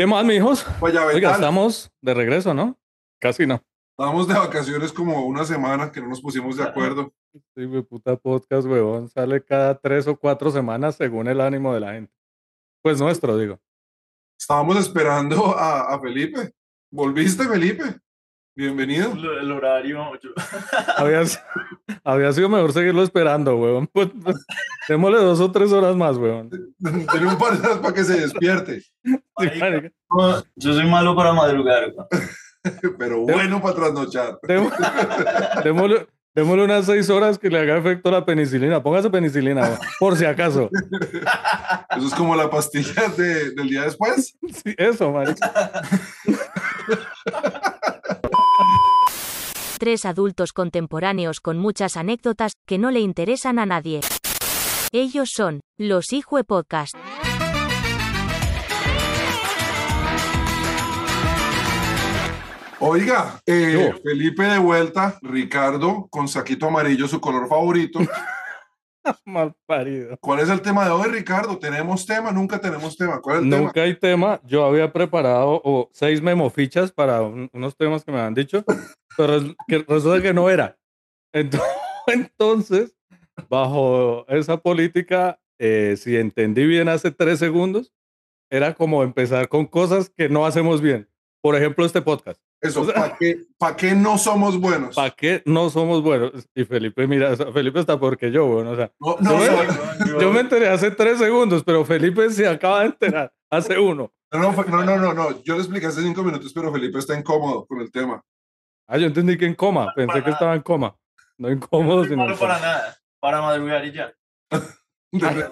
¿Qué más, mijos? Guayabetal. Oiga, estamos de regreso, ¿no? Casi no. Estábamos de vacaciones como una semana que no nos pusimos de acuerdo. Sí, güey, puta podcast, huevón. Sale cada tres o cuatro semanas según el ánimo de la gente. Pues nuestro, digo. Estábamos esperando a, a Felipe. ¿Volviste, Felipe? Bienvenido. El horario. yo- Había, había sido mejor seguirlo esperando, huevón. Pues, démosle dos o tres horas más, huevón. Tiene un par de horas para que se despierte. Marica. Yo soy malo para madrugar. güey. Pero bueno para trasnochar. Démosle, démosle unas seis horas que le haga efecto la penicilina. Póngase penicilina, huevón, por si acaso. Eso es como la pastilla de- del día después. Sí, eso, marica. Tres adultos contemporáneos con muchas anécdotas que no le interesan a nadie. Ellos son los Hijue Podcast. Oiga, eh. Felipe de vuelta, Ricardo con saquito amarillo, su color favorito. Mal parido. ¿Cuál es el tema de hoy, Ricardo? ¿Tenemos tema? Nunca tenemos tema. ¿Cuál es el tema? Nunca hay tema. Yo había preparado o, seis memofichas para un- unos temas que me han dicho, pero que resulta que no era. Ento- Entonces, bajo esa política, eh, si entendí bien hace tres segundos, era como empezar con cosas que no hacemos bien. Por ejemplo, este podcast. Eso, ¿para qué, pa' qué no somos buenos? ¿Para qué no somos buenos? Y Felipe, mira, o sea, Felipe está porque yo, bueno, o sea, No, no, Yo soy- Yo- yo me enteré hace tres segundos, pero Felipe se acaba de enterar hace uno. no, no, no, no, no, no. Yo le expliqué hace cinco minutos, pero Felipe está incómodo con el tema. Ah, yo entendí que en coma. Pensé para que estaba en coma. No incómodo, no sino. malo para nada. Para madrugar y ya. De-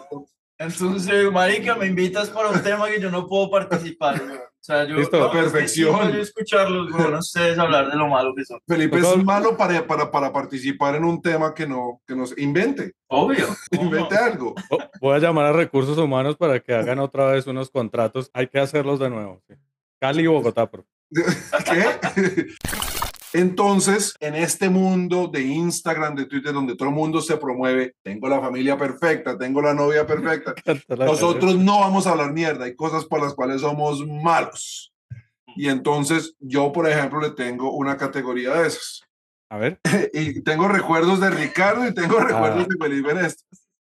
Entonces, marica, me invitas para un tema que yo no puedo participar. O sea, yo. Listo. no, es que Perfección. yo escucharlos, güey, no ustedes hablar de lo malo que son. Felipe Tocó- es malo para, para, para participar en un tema que no, que nos invente. Obvio. ¿cómo Invente no? algo. Oh, voy a llamar a recursos humanos para que hagan otra vez unos contratos. Hay que hacerlos de nuevo. sí. Cali y Bogotá, por ¿Qué? Entonces, en este mundo de Instagram, de Twitter, donde todo el mundo se promueve, tengo la familia perfecta, tengo la novia perfecta, nosotros no vamos a hablar mierda, hay cosas por las cuales somos malos. Y entonces yo, por ejemplo, le tengo una categoría de esas. A ver. Y tengo recuerdos de Ricardo y tengo recuerdos de Felipe.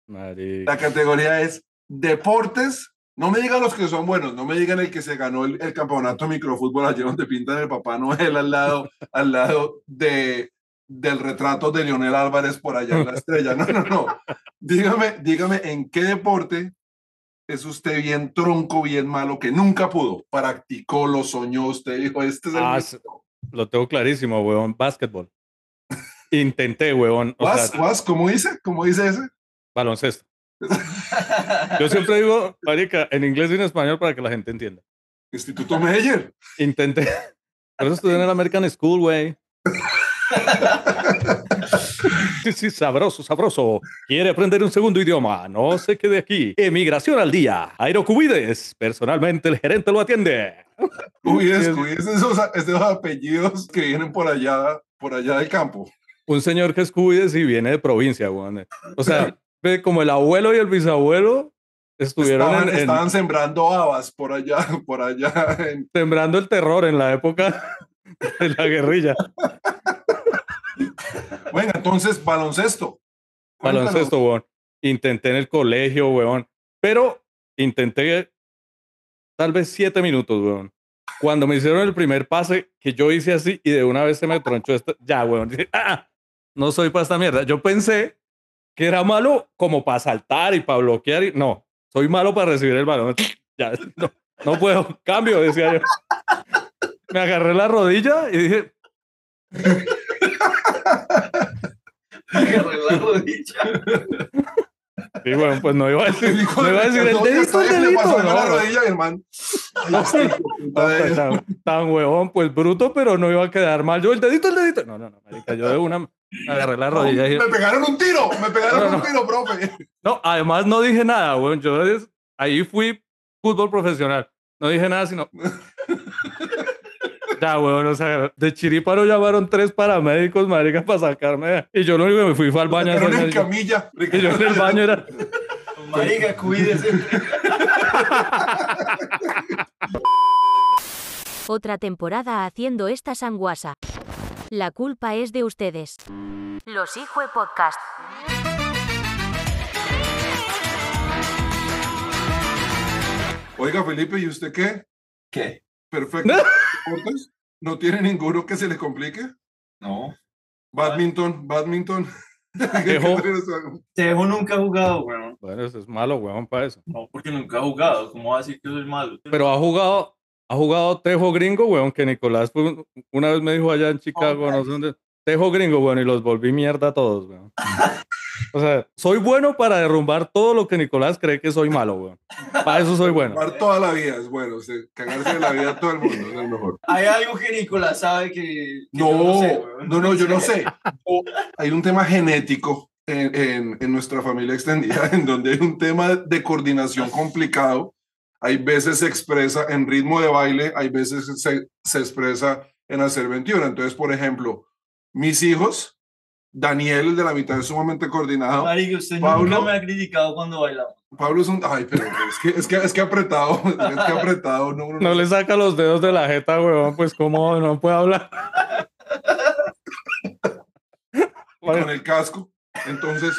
Marica. La categoría es deportes. No me digan los que son buenos, no me digan el que se ganó el, el campeonato de microfútbol ayer donde pintan el Papá Noel al lado, al lado de, del retrato de Leonel Álvarez por allá en la estrella. No, no, no. Dígame, dígame en qué deporte es usted bien tronco, bien malo, que nunca pudo. Practicó, lo soñó, usted dijo, este es el... Ah, mío". s- Lo tengo clarísimo, huevón. Básquetbol. Intenté, huevón. O ¿Vas, sea, vas? ¿Cómo dice? ¿Cómo dice ese? baloncesto. Yo siempre digo, marica, en inglés y en español para que la gente entienda. Instituto Meyer. Intenté. Por eso estudié en el American School, güey. Sí, sí, sabroso, sabroso. ¿Quiere aprender un segundo idioma? No se quede aquí. Emigración al día. Aerocubides. Personalmente el gerente lo atiende. Cuides, Sí, es- cuides esos, esos apellidos que vienen por allá, por allá del campo. Un señor que es cubides y viene de provincia, güey. O sea, como el abuelo y el bisabuelo estuvieron Estaban, en- en- estaban sembrando habas por allá, por allá. en- sembrando el terror en la época de la guerrilla. Bueno, entonces, baloncesto. Cuéntanos. Baloncesto, weón. Intenté en el colegio, weón. Pero intenté tal vez siete minutos, weón. Cuando me hicieron el primer pase, que yo hice así y de una vez se me tronchó esto. Ya, weón. Dije, "Ah, no soy para esta mierda. Yo pensé que era malo como para saltar y para bloquear. Y... No, soy malo para recibir el balón. Ya, no, no puedo. Cambio, decía yo. Me agarré la rodilla y dije, Agarré la rodilla. sí, weón, pues no iba a decir, Dijo, no iba a decir el "No, dedito, el ¿qué le dedito. la no, no. rodilla, hermano? No, pues, tan, tan huevón, pues bruto, pero no iba a quedar mal. Yo, el dedito, el dedito. No, no, no, marica, yo de una me agarré la rodilla y dije, Me pegaron un tiro, me pegaron No, no, un tiro, profe. no, además no dije nada, weón. Yo ahí fui fútbol profesional. No dije nada, sino. Ya, weón, o sea, de Chiriparo llamaron tres paramédicos, marica, para sacarme. Y yo lo único que me fui fue al baño. hacer- en camilla. Y yo en el baño era. Marica, cuídese. Otra temporada haciendo esta sanguasa. La culpa es de ustedes. Los Hijo Podcast. Oiga, Felipe, ¿y usted qué? ¿Qué? Perfecto. ¿Deportes? ¿No tiene ninguno que se le complique? No. Badminton, badminton. Tejo. Tejo nunca ha jugado, weón. Bueno, eso es malo, weón, para eso. No, porque nunca ha jugado. ¿Cómo va a decir que soy malo? Pero ha jugado, ha jugado Tejo gringo, weón, que Nicolás fue un- una vez me dijo allá en Chicago, no sé dónde. Tejo gringo, weón, y los volví mierda a todos, weón. O sea, soy bueno para derrumbar todo lo que Nicolás cree que soy malo, weón. Para eso soy bueno. Jugar toda la vida es bueno. o sea, cagarse de la vida a todo el mundo es el mejor. Hay algo que Nicolás sabe que. que yo No, sé, no, no, yo no sé. O Hay un tema genético en, en- en nuestra familia extendida en donde hay un tema de coordinación complicado. Hay veces se expresa en ritmo de baile, hay veces se, se expresa en hacer 21. Entonces, por ejemplo, mis hijos, Daniel, el de la mitad, es sumamente coordinado. Marico, usted Pablo. nunca me ha criticado cuando bailamos. Pablo es un... Ay, pero es que, es que, es que apretado, es que apretado. No, No le saca los dedos de la jeta, weón, pues cómo no puede hablar. con el casco. Entonces,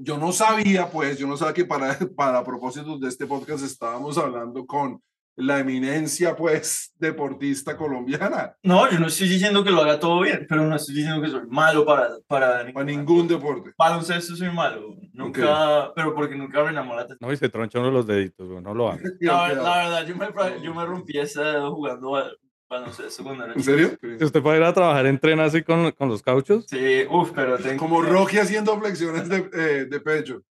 yo no sabía, pues, yo no sabía que para, para propósitos de este podcast estábamos hablando con la eminencia, pues, deportista colombiana. No, yo no estoy diciendo que lo haga todo bien, pero no estoy diciendo que soy malo para. Para, Para ningún deporte. Baloncesto soy malo. Nunca. Pero porque nunca me enamoré. No, y se troncha uno los deditos, no lo haga. La, la verdad, yo me, yo me rompí esa jugando era ¿En serio? Si usted puede ir a trabajar, entrena así con, con los cauchos, Sí, uff, pero tengo. Como Rocky haciendo flexiones de, eh, de pecho.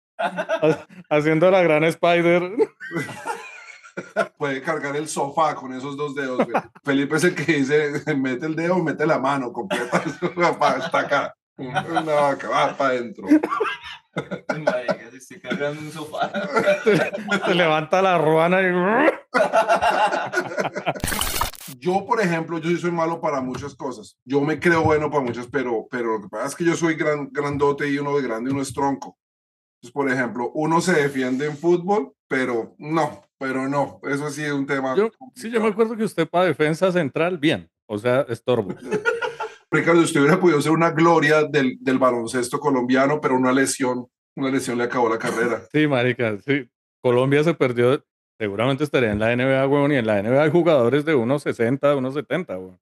haciendo la gran Spider. Puede cargar el sofá con esos dos dedos. güey. Felipe es el que dice, mete el dedo, mete la mano completa. Está acá. Una vaca, va para adentro. Estoy cargando un sofá. Se levanta la ruana y... Yo, por ejemplo, yo sí soy malo para muchas cosas. Yo me creo bueno para muchas, pero, pero lo que pasa es que yo soy gran, grandote y uno de grande y uno es tronco. Entonces, por ejemplo, uno se defiende en fútbol, pero no, pero no. Eso sí es un tema. Yo, sí, yo me acuerdo que usted para defensa central, bien. O sea, estorbo. Ricardo, usted hubiera podido ser una gloria del, del baloncesto colombiano, pero una lesión, una lesión le acabó la carrera. Sí, marica, sí. Colombia se perdió. Seguramente estaría en la NBA, weón, y en la NBA hay jugadores de 1.60, 1.70, weón.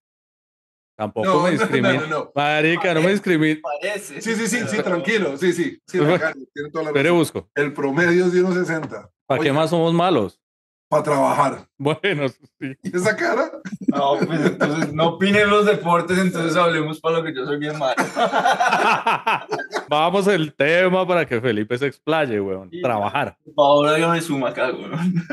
Tampoco No, me no, no, discrimina. no, no. Marica, no me discrimina. Parece. Sí, sí, sí, sí, pero- tranquilo. Sí, sí, sí, Ricardo, tiene toda la razón. busco. El promedio es de 1.60 ¿Para qué más somos malos? para trabajar. Bueno, sí. ¿Y esa cara? No, pues entonces no opinen los deportes, entonces hablemos para lo que yo soy bien malo. Vamos el tema para que Felipe se explaye, weón. Sí. Trabajar. Ahora yo me suma acá, güey.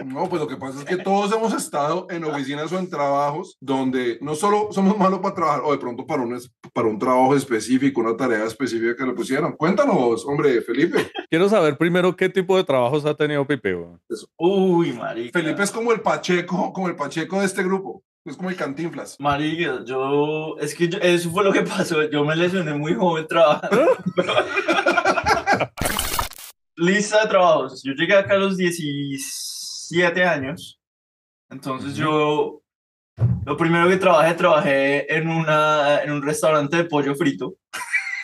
No, pues lo que pasa es que todos hemos estado en oficinas o en trabajos donde no solo somos malos para trabajar, o de pronto para un, para un trabajo específico, una tarea específica que le pusieron. Cuéntanos, hombre, Felipe. Quiero saber primero qué tipo de trabajos ha tenido Pipe, weón. Uy, marica. Felipe es como el Pacheco, como el Pacheco de este grupo. Es como el Cantinflas. Marica, yo, es que yo- eso fue lo que pasó, yo me lesioné muy joven trabajando. Lista de trabajos, yo llegué acá a los 17 años, entonces yo, lo primero que trabajé, trabajé en, una, en un restaurante de pollo frito,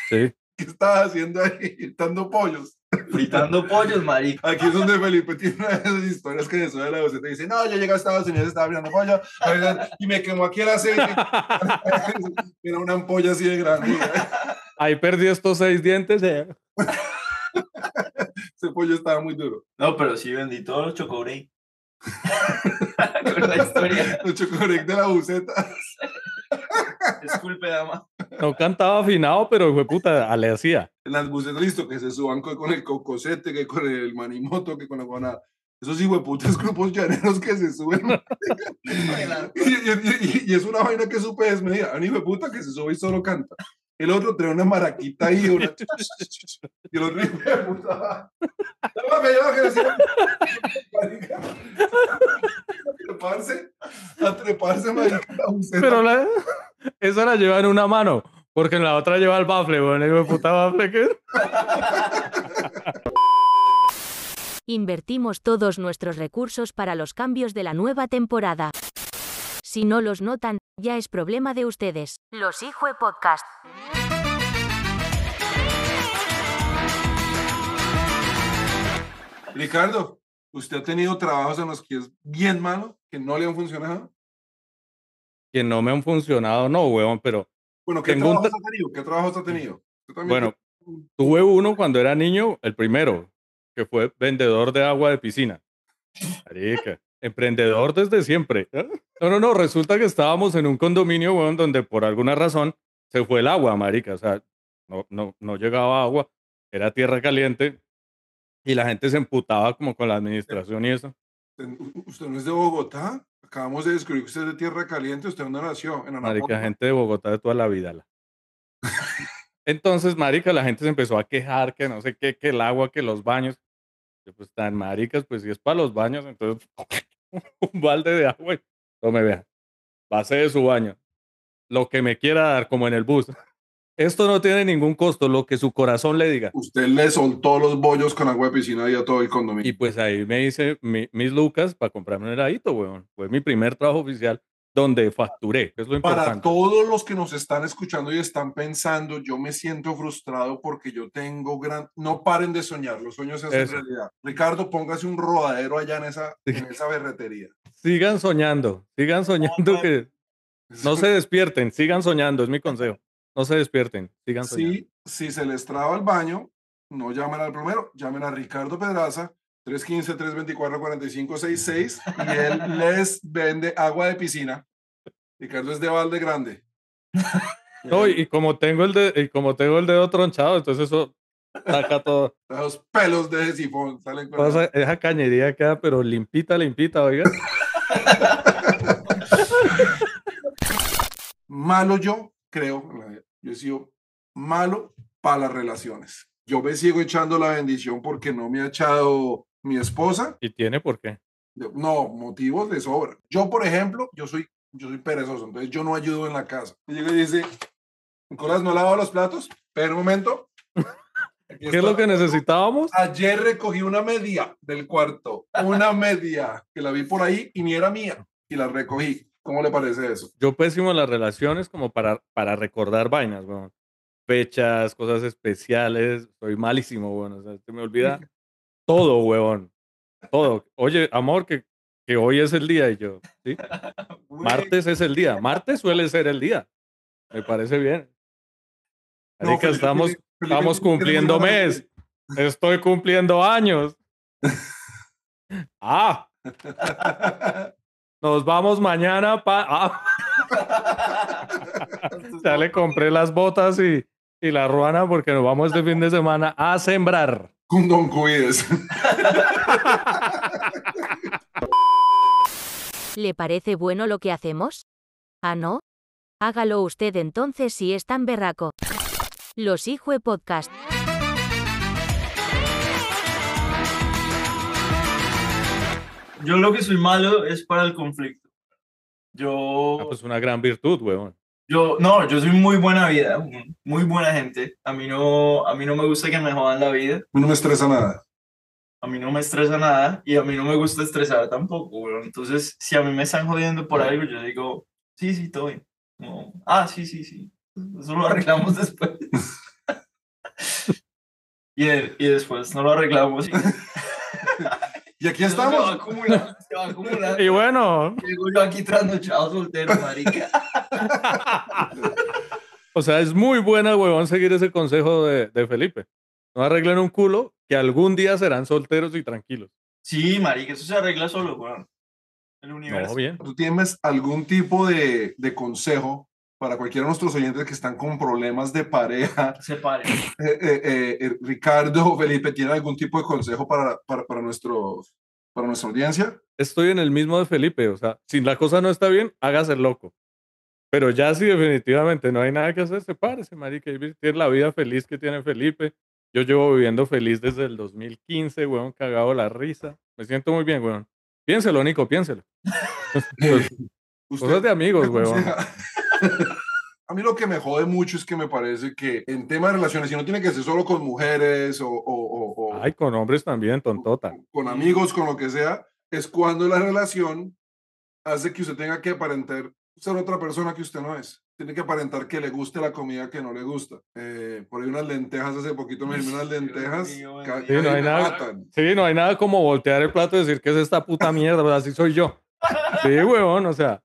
Sí. ¿Qué estás haciendo ahí? Dando pollos. Fritando pollos, marica. Aquí es donde Felipe tiene una de esas historias que de eso de la te dice, no, yo llegué a Estados Unidos, estaba abriendo pollo y me quemó aquí el aceite. Era una ampolla así de grande. Ahí perdí estos seis dientes. eh. Ese pollo estaba muy duro. No, pero sí vendí todos los chocobrey. Con la historia, El chocorec de la buceta. disculpe, dama. No cantaba afinado, pero fue puta, le hacía. Las bucetas, listo, que se suban con, el cocosete, que con el manimoto, que con la guana. Esos hijueputas grupos llaneros que se suben. y, y- y- y es una vaina que supe desmedida. Un hijo de puta que se sube y solo canta. El otro trae una maraquita ahí. Una... y el otro hijo de puta. Llévame, llévame, que decía, marica. A treparse, a treparse, marica. Pero la, esa la lleva en una mano, porque en la otra lleva el bafle, weón. El hijo de puta bafle que. Invertimos todos nuestros recursos para los cambios de la nueva temporada. Si no los notan, ya es problema de ustedes. Los Hijue Podcast. Ricardo, ¿usted ha tenido trabajos en los que es bien malo, que no le han funcionado? Que no me han funcionado, no, weón, pero Bueno, ¿qué Tengo un trabajos ha tenido? ¿Qué trabajos ha tenido? ¿Usted también bueno, tiene- tuve uno cuando era niño, el primero, que fue vendedor de agua de piscina. Marica, emprendedor desde siempre. ¿eh? No, no, no, resulta que estábamos en un condominio, weón, donde por alguna razón se fue el agua, marica. O sea, no, no, no llegaba agua, era tierra caliente y la gente se emputaba como con la administración y eso. ¿Usted usted no es de Bogotá? Acabamos de descubrir que usted es de Tierra Caliente. ¿Usted dónde nació? En Marica, Anapoima. gente de Bogotá de toda la vida. la. Entonces, marica, la gente se empezó a quejar que no sé qué, que el agua, que los baños. Yo, pues tan maricas, pues si es para los baños, entonces un balde de agua y tome, vea, base de su baño. Lo que me quiera dar, como en el bus. Esto no tiene ningún costo, lo que su corazón le diga. Usted le soltó los bollos con agua de piscina y a todo el Y condominio. pues ahí me hice mi- mis lucas para comprarme un heladito, weón. Fue mi primer trabajo oficial donde facturé, es lo Para importante. todos los que nos están escuchando y están pensando, yo me siento frustrado porque yo tengo gran... No paren de soñar, los sueños se hacen Eso. realidad. Ricardo, póngase un rodadero allá en esa, en esa berretería. Sigan soñando, sigan soñando que no se despierten, sigan soñando, es mi consejo. No se despierten, sigan soñando. Si, si se les traba el baño, no llamen al plomero, llamen a Ricardo Pedraza, 315-324-4566 y él les vende agua de piscina. Ricardo es de balde grande. No, y, como tengo el de, y como tengo el dedo tronchado, entonces eso saca todo. Los pelos de sifón salen con Toda esa, cañería queda, pero limpita, limpita, oiga. malo yo, creo. Yo he sido malo para las relaciones. Yo me sigo echando la bendición porque no me ha echado mi esposa. Y tiene por qué. No, motivos de sobra. Yo, por ejemplo, yo soy, yo soy perezoso, entonces yo no ayudo en la casa. Y llega y dice, Nicolás, ¿no ha lavado los platos? Pero un momento. Aquí ¿Qué es lo que necesitábamos? Ayer recogí una media del cuarto, una media que la vi por ahí y ni era mía y la recogí. ¿Cómo le parece eso? Yo pésimo las relaciones como para, para recordar vainas, weón. Fechas, cosas especiales. Soy malísimo, weón. O sea, se me olvida todo, weón. Todo. Oye, amor, que, que hoy es el día y yo, ¿sí? Martes es el día. Martes suele ser el día. Me parece bien. No, Marica, Felipe estamos, Felipe estamos cumpliendo mes. Estoy cumpliendo años. Ah, nos vamos mañana pa. Ah, ya le compré las botas y, y la ruana porque nos vamos este fin de semana a sembrar. Con Don Cuides. ¿Le parece bueno lo que hacemos? ¿Ah, no? Hágalo usted entonces si es tan berraco. Los Hijue Podcast. Yo lo que soy malo es para el conflicto. Yo, Ah, pues una gran virtud, weón. yo, no, yo soy muy buena vida, muy buena gente. A mí no, a mí no me gusta que me jodan la vida. No me estresa nada. A mí no me estresa nada y a mí no me gusta estresar tampoco, weón. Entonces, si a mí me están jodiendo por algo, yo digo, sí, sí, todo bien. Como, ah, sí, sí, sí. Eso lo arreglamos después. y, y después no lo arreglamos. Y, Y aquí Eso Se va estamos. acumulando, se va acumulando. Y bueno, Llego yo aquí trasnochado soltero, marica. o sea, es muy buena, weón, seguir ese consejo de, de Felipe. No arreglen un culo que algún día serán solteros y tranquilos. Sí, marica, eso se arregla solo, weón. El universo. No, bien. ¿Tú tienes algún tipo de, de consejo para cualquiera de nuestros oyentes que están con problemas de pareja? Se pare. Eh, eh, eh, eh, Ricardo, Felipe, ¿tiene algún tipo de consejo para, para, para, nuestros, para nuestra audiencia? Estoy en el mismo de Felipe, o sea, si la cosa no está bien, hágase loco. Pero ya si definitivamente no hay nada que hacer, sepárese, marica, y tiene la vida feliz que tiene Felipe. Yo llevo viviendo feliz desde el 2015, weón, cagado la risa. Me siento muy bien, weón. Piénselo, Nico, piénselo. Usted- cosas de amigos, weón. A mí lo que me jode mucho es que me parece que en tema de relaciones, y no tiene que ser solo con mujeres o, o- o- o Ay, con hombres también, tontota. con amigos, con lo que sea, es cuando la relación hace que usted tenga que aparentar ser otra persona que usted no es. Tiene que aparentar que le guste la comida que no le gusta. Eh, por ahí unas lentejas, hace poquito me dieron unas lentejas. Sí, no hay nada. matan. Sí, no hay nada como voltear el plato y decir que es esta puta mierda, pero así soy yo. Sí, huevón, o sea,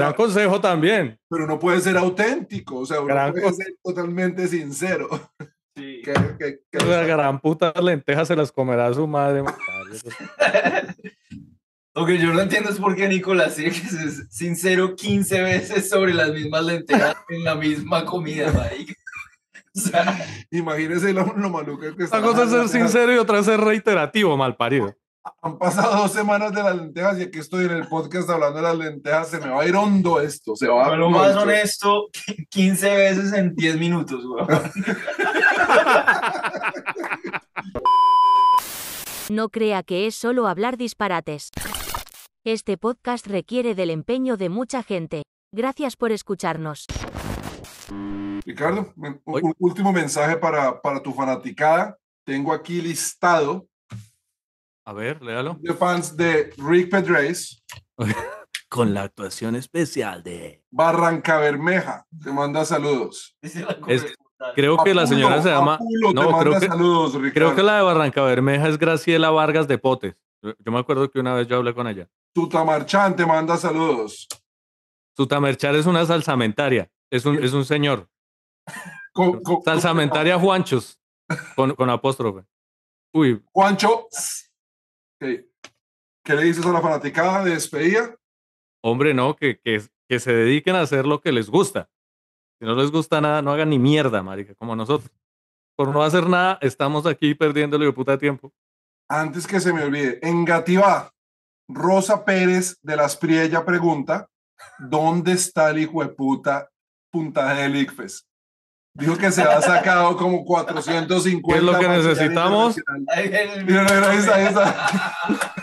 gran consejo también. Pero no puede ser auténtico, o sea, uno Gran puede ser totalmente sincero. Sí. Que- que- que- La gran puta lentejas se las comerá su madre. Lo que yo no entiendo es por qué Nicolás que ser sincero 15 veces sobre las mismas lentejas en la misma comida, marica. O sea, Imagínese lo, lo maluco que está. Una cosa es ser sincero y otra es ser reiterativo, mal parido. Han pasado dos semanas de las lentejas y aquí estoy en el podcast hablando de las lentejas. Se me va a ir hondo esto. Se va a lo más mucho. honesto, 15 veces en 10 minutos, weón. No crea que es solo hablar disparates. Este podcast requiere del empeño de mucha gente. Gracias por escucharnos. Ricardo, un último mensaje para, para tu fanaticada. Tengo aquí listado A ver, léalo. de fans de Rick Pedres, Con la actuación especial de... Barranca Bermeja. Te manda saludos. Es-. Creo que la señora se llama... Apulo te No, manda creo que- saludos, Ricardo. Creo que la de Barranca Bermeja es Graciela Vargas de Potes. Yo me acuerdo que una vez yo hablé con ella. Tutamarchán te manda saludos. Tutamerchar es una salsamentaria. Es un, es un señor. Co- co- Salsamentaria Juanchos. Con, con apóstrofe. Uy, Juancho. ¿Qué le dices a la fanaticada de despedida? hombre, no, que, que, que se dediquen a hacer lo que les gusta. Si no les gusta nada, no hagan ni mierda, marica, como nosotros. Por no hacer nada, estamos aquí perdiéndole de puta tiempo. Antes que se me olvide, en Gativá, Rosa Pérez de las Priella pregunta, ¿dónde está el hijo de puta puntaje del ICFES? Dijo que se ha sacado como 450. ¿Qué es lo que necesitamos? mira, ahí está, ahí está.